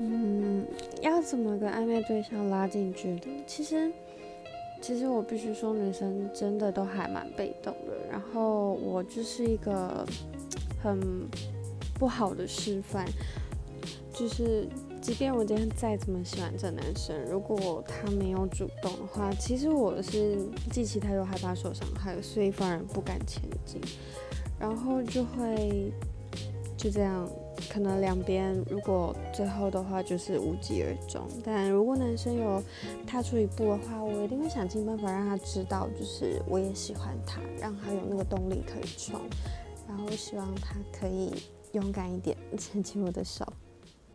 嗯，要怎么跟暧昧对象拉近距离？其实，其实我必须说，女生真的都还蛮被动的。然后我就是一个很不好的示范，就是即便我今天再怎么喜欢这男生，如果他没有主动的话，其实我是既期待又害怕受伤害，所以反而不敢前进，然后就会就这样。可能两边如果最后的话就是无疾而终，但如果男生有踏出一步的话，我一定会想尽办法让他知道，就是我也喜欢他，让他有那个动力可以冲，然后希望他可以勇敢一点 牵起我的手。